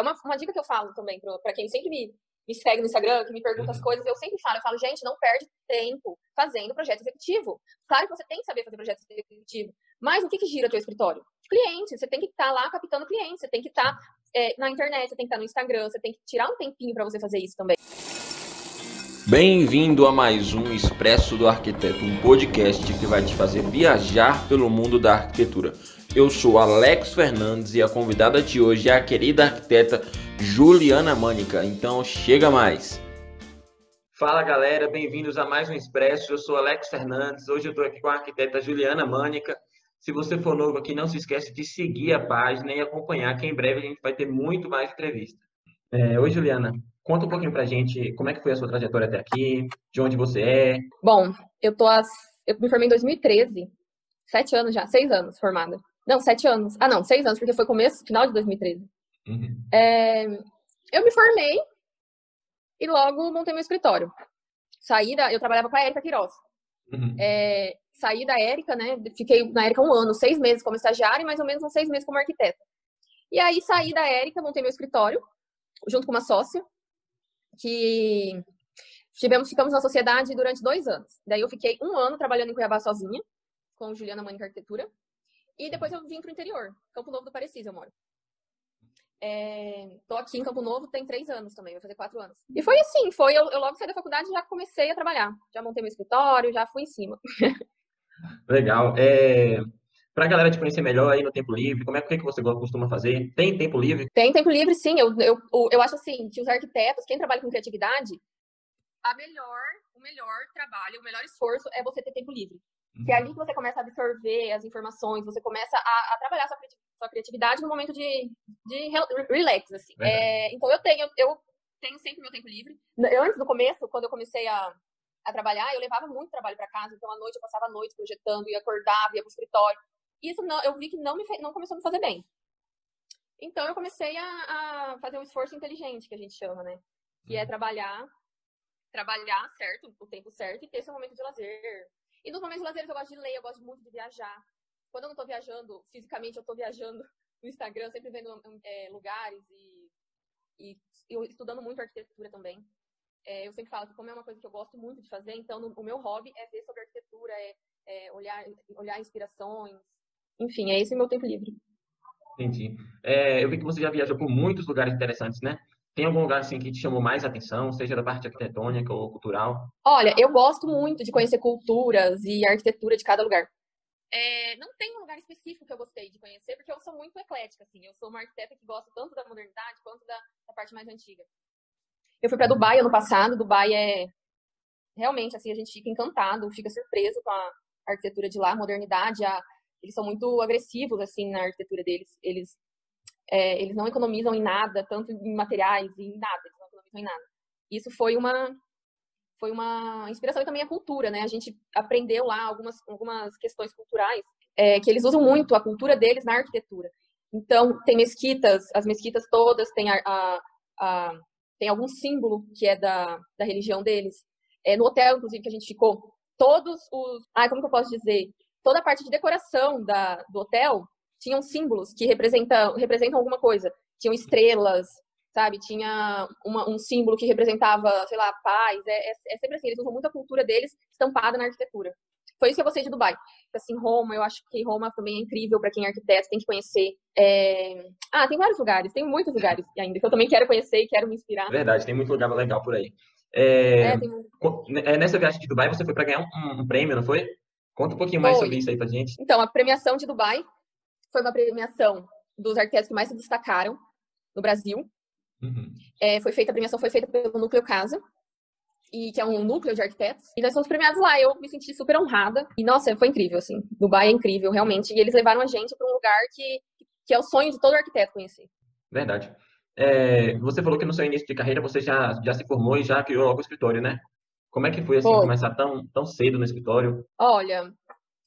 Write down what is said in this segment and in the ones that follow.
É uma, uma dica que eu falo também para quem sempre me, me segue no Instagram, que me pergunta uhum. as coisas, eu sempre falo, eu falo, gente, não perde tempo fazendo projeto executivo. Claro que você tem que saber fazer projeto executivo, mas o que, que gira teu escritório? Cliente, você tem que estar tá lá captando cliente, você tem que estar tá, é, na internet, você tem que estar tá no Instagram, você tem que tirar um tempinho para você fazer isso também. Bem-vindo a mais um Expresso do Arquiteto, um podcast que vai te fazer viajar pelo mundo da arquitetura. Eu sou Alex Fernandes e a convidada de hoje é a querida arquiteta Juliana Mânica. Então chega mais. Fala galera, bem-vindos a mais um Expresso. Eu sou Alex Fernandes. Hoje eu estou aqui com a arquiteta Juliana Mânica. Se você for novo aqui, não se esquece de seguir a página e acompanhar, que em breve a gente vai ter muito mais entrevista. É, oi, Juliana. Conta um pouquinho pra gente como é que foi a sua trajetória até aqui, de onde você é. Bom, eu tô as... eu me formei em 2013, sete anos já, seis anos formada. Não, sete anos. Ah, não, seis anos, porque foi começo, final de 2013. Uhum. É, eu me formei e logo montei meu escritório. Saí da, eu trabalhava com a Érica Queiroz. Uhum. É, saí da Érica, né? Fiquei na Érica um ano, seis meses como estagiária e mais ou menos uns seis meses como arquiteta. E aí saí da Érica, montei meu escritório, junto com uma sócia, que tivemos, ficamos na sociedade durante dois anos. Daí eu fiquei um ano trabalhando em Cuiabá sozinha, com Juliana Mãnica Arquitetura. E depois eu vim para o interior, Campo Novo do Parecis, eu moro. É, tô aqui em Campo Novo tem três anos também, vai fazer quatro anos. E foi assim, foi, eu, eu logo saí da faculdade e já comecei a trabalhar. Já montei meu escritório, já fui em cima. Legal. É, para a galera te conhecer melhor aí no tempo livre, como é que você costuma fazer? Tem tempo livre? Tem tempo livre, sim. Eu, eu, eu acho assim que os arquitetos, quem trabalha com criatividade, a melhor, o melhor trabalho, o melhor esforço é você ter tempo livre. Que é ali que você começa a absorver as informações, você começa a, a trabalhar sua, sua, criatividade no momento de, de relax, assim. É, então, eu tenho, eu tenho sempre meu tempo livre. Antes, no começo, quando eu comecei a, a trabalhar, eu levava muito trabalho para casa, então à noite eu passava a noite projetando, ia acordava, ia pro escritório. Isso não, eu vi que não, me, não começou a me fazer bem. Então eu comecei a, a fazer um esforço inteligente, que a gente chama, né? Que é uhum. trabalhar, trabalhar certo, o tempo certo, e ter seu momento de lazer, e nos momentos lazeres eu gosto de ler, eu gosto muito de viajar. Quando eu não estou viajando fisicamente, eu estou viajando no Instagram, sempre vendo é, lugares e, e, e, estudando muito arquitetura também. É, eu sempre falo que como é uma coisa que eu gosto muito de fazer, então no, o meu hobby é ver sobre arquitetura, é, é olhar, olhar inspirações. Enfim, é esse o meu tempo livre. Entendi. É, eu vi que você já viajou por muitos lugares interessantes, né? Tem algum lugar assim que te chamou mais atenção, seja da parte arquitetônica ou cultural? Olha, eu gosto muito de conhecer culturas e arquitetura de cada lugar. É, não tem um lugar específico que eu gostei de conhecer, porque eu sou muito eclética, assim. Eu sou uma arquiteta que gosta tanto da modernidade quanto da, da parte mais antiga. Eu fui para Dubai ano passado. Dubai é realmente assim a gente fica encantado, fica surpreso com a arquitetura de lá, a modernidade. A... eles são muito agressivos assim na arquitetura deles. Eles é, eles não economizam em nada, tanto em materiais e em nada, eles não economizam em nada. Isso foi uma foi uma inspiração e também a cultura, né? A gente aprendeu lá algumas, algumas questões culturais é, que eles usam muito a cultura deles na arquitetura. Então, tem mesquitas, as mesquitas todas têm, a, a, a, tem algum símbolo que é da, da religião deles. É, no hotel, inclusive, que a gente ficou, todos os. Ah, como que eu posso dizer? Toda a parte de decoração da, do hotel tinham símbolos que representam, representam alguma coisa. Tinham estrelas, sabe? Tinha uma, um símbolo que representava, sei lá, paz. É, é, é, sempre assim, eles usam muita cultura deles estampada na arquitetura. Foi isso que eu gostei de Dubai. Assim, Roma, eu acho que Roma também é incrível para quem é arquiteto, tem que conhecer. É... Ah, tem vários lugares, tem muitos lugares ainda que eu também quero conhecer e quero me inspirar. Verdade, tem muito lugar legal por aí. É... É, tem... É, nessa viagem de Dubai, você foi para ganhar um, um, prêmio, não foi? Conta um pouquinho mais foi. sobre isso aí pra gente. Então, a premiação de Dubai foi uma premiação dos arquitetos que mais se destacaram no Brasil. Uhum. É, foi feita a premiação foi feita pelo Núcleo Casa e que é um núcleo de arquitetos e nós fomos premiados lá. Eu me senti super honrada e nossa, foi incrível assim. Dubai é incrível realmente e eles levaram a gente para um lugar que que é o sonho de todo arquiteto conhecer. Verdade. É, você falou que no seu início de carreira você já já se formou e já criou logo o escritório, né? Como é que foi assim foi. começar tão tão cedo no escritório? Olha,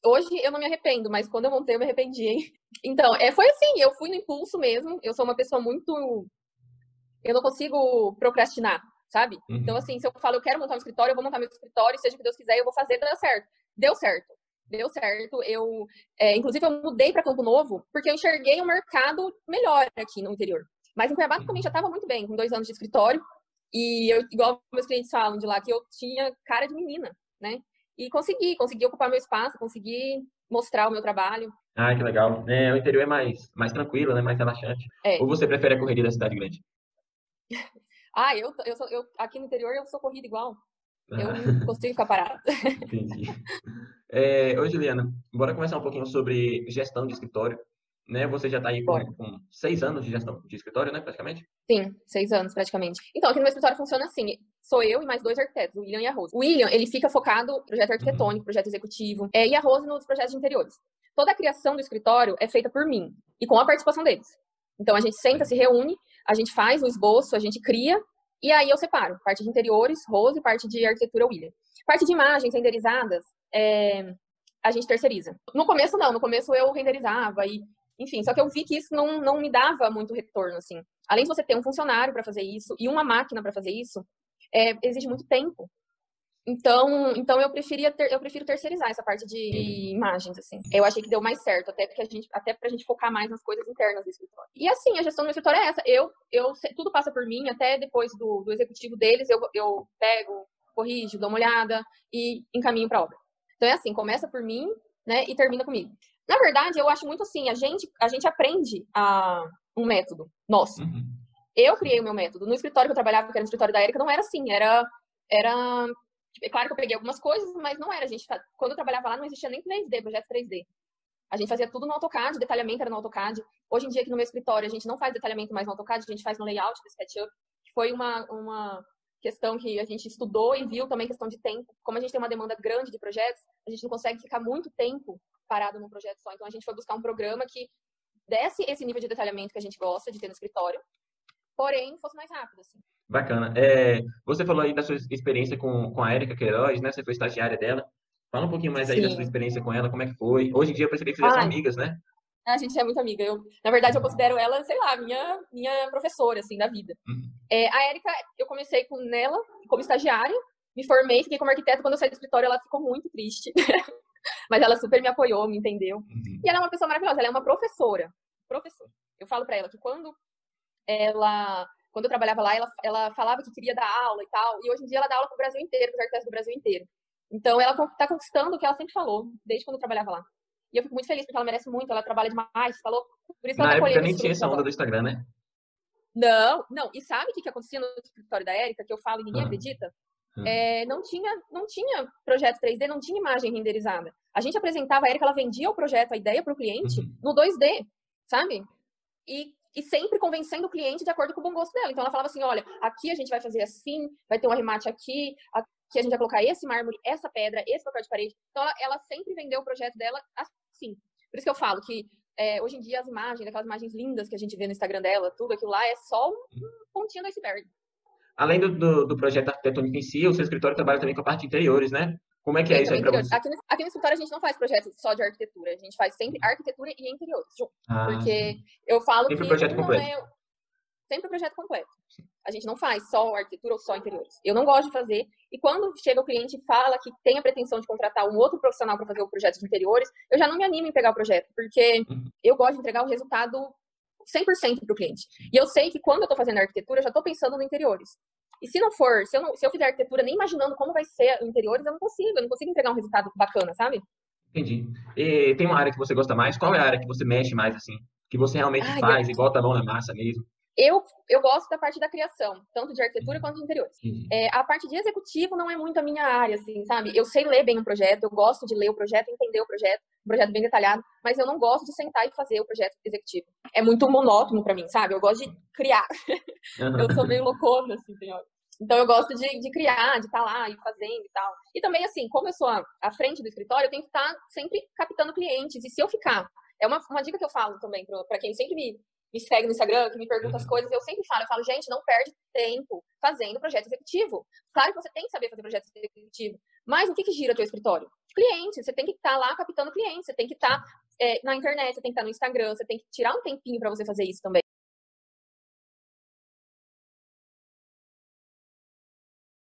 hoje eu não me arrependo, mas quando eu montei eu me arrependi, hein? Então, é, foi assim, eu fui no impulso mesmo. Eu sou uma pessoa muito. Eu não consigo procrastinar, sabe? Uhum. Então, assim, se eu falo, eu quero montar um escritório, eu vou montar meu escritório, seja o que Deus quiser, eu vou fazer, deu certo. Deu certo. Deu certo. Eu, é, inclusive, eu mudei para Campo Novo porque eu enxerguei um mercado melhor aqui no interior. Mas em Cuiabá também já estava muito bem, com dois anos de escritório. E eu, igual meus clientes falam de lá, que eu tinha cara de menina, né? E consegui, consegui ocupar meu espaço, consegui mostrar o meu trabalho. Ah, que legal. É, o interior é mais, mais tranquilo, né? Mais relaxante. É. Ou você prefere a correria da cidade grande? ah, eu, eu, sou, eu aqui no interior eu sou corrida igual. Eu ah. não consigo ficar parada. Entendi. É, oi, Juliana. Bora conversar um pouquinho sobre gestão de escritório. Né? Você já está aí com, com, seis anos de gestão de escritório, né, praticamente? Sim, seis anos praticamente. Então, aqui no meu escritório funciona assim: sou eu e mais dois arquitetos, o William e a Rose. O William, ele fica focado no projeto arquitetônico, uhum. projeto executivo, é, e a Rose nos projetos de interiores. Toda a criação do escritório é feita por mim e com a participação deles. Então, a gente senta, se reúne, a gente faz o esboço, a gente cria, e aí eu separo parte de interiores, Rose, parte de arquitetura, William. Parte de imagens renderizadas, é, a gente terceiriza. No começo, não. No começo eu renderizava e enfim, só que eu vi que isso não, não me dava muito retorno, assim. Além de você ter um funcionário para fazer isso e uma máquina para fazer isso, é, exige muito tempo. Então, então eu preferia ter, eu prefiro terceirizar essa parte de imagens, assim. Eu achei que deu mais certo, até porque a gente, até pra gente focar mais nas coisas internas do escritório. E assim, a gestão do meu escritório é essa. Eu, eu tudo passa por mim, até depois do, do executivo deles, eu, eu pego, corrijo, dou uma olhada e encaminho para obra. Então é assim, começa por mim, né, e termina comigo. Na verdade, eu acho muito assim, a gente, a gente aprende a, um método nosso. Uhum. Eu criei o meu método. No escritório que eu trabalhava, que era no escritório da Erika, não era assim, era... era é claro que eu peguei algumas coisas, mas não era. A gente, quando eu trabalhava lá, não existia nem 3D, projeto 3D. A gente fazia tudo no AutoCAD, detalhamento era no AutoCAD. Hoje em dia, aqui no meu escritório, a gente não faz detalhamento mais no AutoCAD, a gente faz no layout do SketchUp, que foi uma, uma questão que a gente estudou e viu também questão de tempo. Como a gente tem uma demanda grande de projetos, a gente não consegue ficar muito tempo parado num projeto só. Então a gente foi buscar um programa que desse esse nível de detalhamento que a gente gosta de ter no escritório, porém fosse mais rápido, assim. Bacana. É, você falou aí da sua experiência com, com a Erika Queiroz, né? Você foi estagiária dela. Fala um pouquinho mais aí Sim. da sua experiência com ela, como é que foi. Hoje em dia eu percebi que vocês já são amigas, né? A gente é muito amiga. Eu, na verdade, eu considero ela, sei lá, minha, minha professora, assim, da vida. Uhum. É, a Érica, eu comecei com nela como estagiária, me formei, fiquei como arquiteta. Quando eu saí do escritório, ela ficou muito triste. Mas ela super me apoiou, me entendeu. Uhum. E ela é uma pessoa maravilhosa, ela é uma professora. Professora. Eu falo para ela que quando ela quando eu trabalhava lá, ela, ela falava que queria dar aula e tal, e hoje em dia ela dá aula para o Brasil inteiro, para os arquitetos do Brasil inteiro. Então, ela está conquistando o que ela sempre falou, desde quando eu trabalhava lá. E eu fico muito feliz, porque ela merece muito, ela trabalha demais, falou. Por isso Na ela tá época nem tinha essa onda do Instagram, né? Não, não. E sabe o que, que acontecia no escritório da Érica, que eu falo e ninguém uhum. acredita? Uhum. É, não, tinha, não tinha projeto 3D, não tinha imagem renderizada. A gente apresentava a Érica, ela vendia o projeto, a ideia para o cliente, uhum. no 2D, sabe? E, e sempre convencendo o cliente de acordo com o bom gosto dela. Então ela falava assim: olha, aqui a gente vai fazer assim, vai ter um arremate aqui, aqui a gente vai colocar esse mármore, essa pedra, esse papel de parede. Então ela, ela sempre vendeu o projeto dela assim. Por isso que eu falo que é, hoje em dia as imagens, aquelas imagens lindas que a gente vê no Instagram dela, tudo aquilo lá é só um pontinho do iceberg. Além do, do, do projeto arquitetônico em si, o seu escritório trabalha também com a parte de interiores, né? Como é que é isso aí para você? Aqui no, aqui no escritório a gente não faz projeto só de arquitetura, a gente faz sempre arquitetura e interiores junto. Ah, porque eu falo sempre que projeto completo. É, sempre o projeto completo. A gente não faz só arquitetura ou só interiores. Eu não gosto de fazer. E quando chega o cliente e fala que tem a pretensão de contratar um outro profissional para fazer o projeto de interiores, eu já não me animo em pegar o projeto, porque uhum. eu gosto de entregar o resultado 100% para o cliente. E eu sei que quando eu estou fazendo arquitetura, eu já estou pensando no interiores. E se não for, se eu, não, se eu fizer arquitetura nem imaginando como vai ser o interiores, eu não consigo, eu não consigo entregar um resultado bacana, sabe? Entendi. E tem uma área que você gosta mais? Qual é a área que você mexe mais, assim? Que você realmente Ai, faz e bota a mão na massa mesmo? Eu, eu gosto da parte da criação, tanto de arquitetura quanto de interiores. É, a parte de executivo não é muito a minha área, assim, sabe? Eu sei ler bem um projeto, eu gosto de ler o projeto, entender o projeto, um projeto bem detalhado, mas eu não gosto de sentar e fazer o projeto executivo. É muito monótono para mim, sabe? Eu gosto de criar. Eu sou meio loucona, assim, senhor. Então eu gosto de, de criar, de estar tá lá e fazendo e tal. E também, assim, como eu sou à frente do escritório, eu tenho que estar tá sempre captando clientes. E se eu ficar é uma, uma dica que eu falo também para quem sempre me, me segue no Instagram, que me pergunta as uhum. coisas, eu sempre falo, eu falo, gente, não perde tempo fazendo projeto executivo. Claro que você tem que saber fazer projeto executivo, mas o que, que gira teu escritório? Cliente, você tem que estar tá lá captando clientes, você tem que estar tá, é, na internet, você tem que estar tá no Instagram, você tem que tirar um tempinho para você fazer isso também.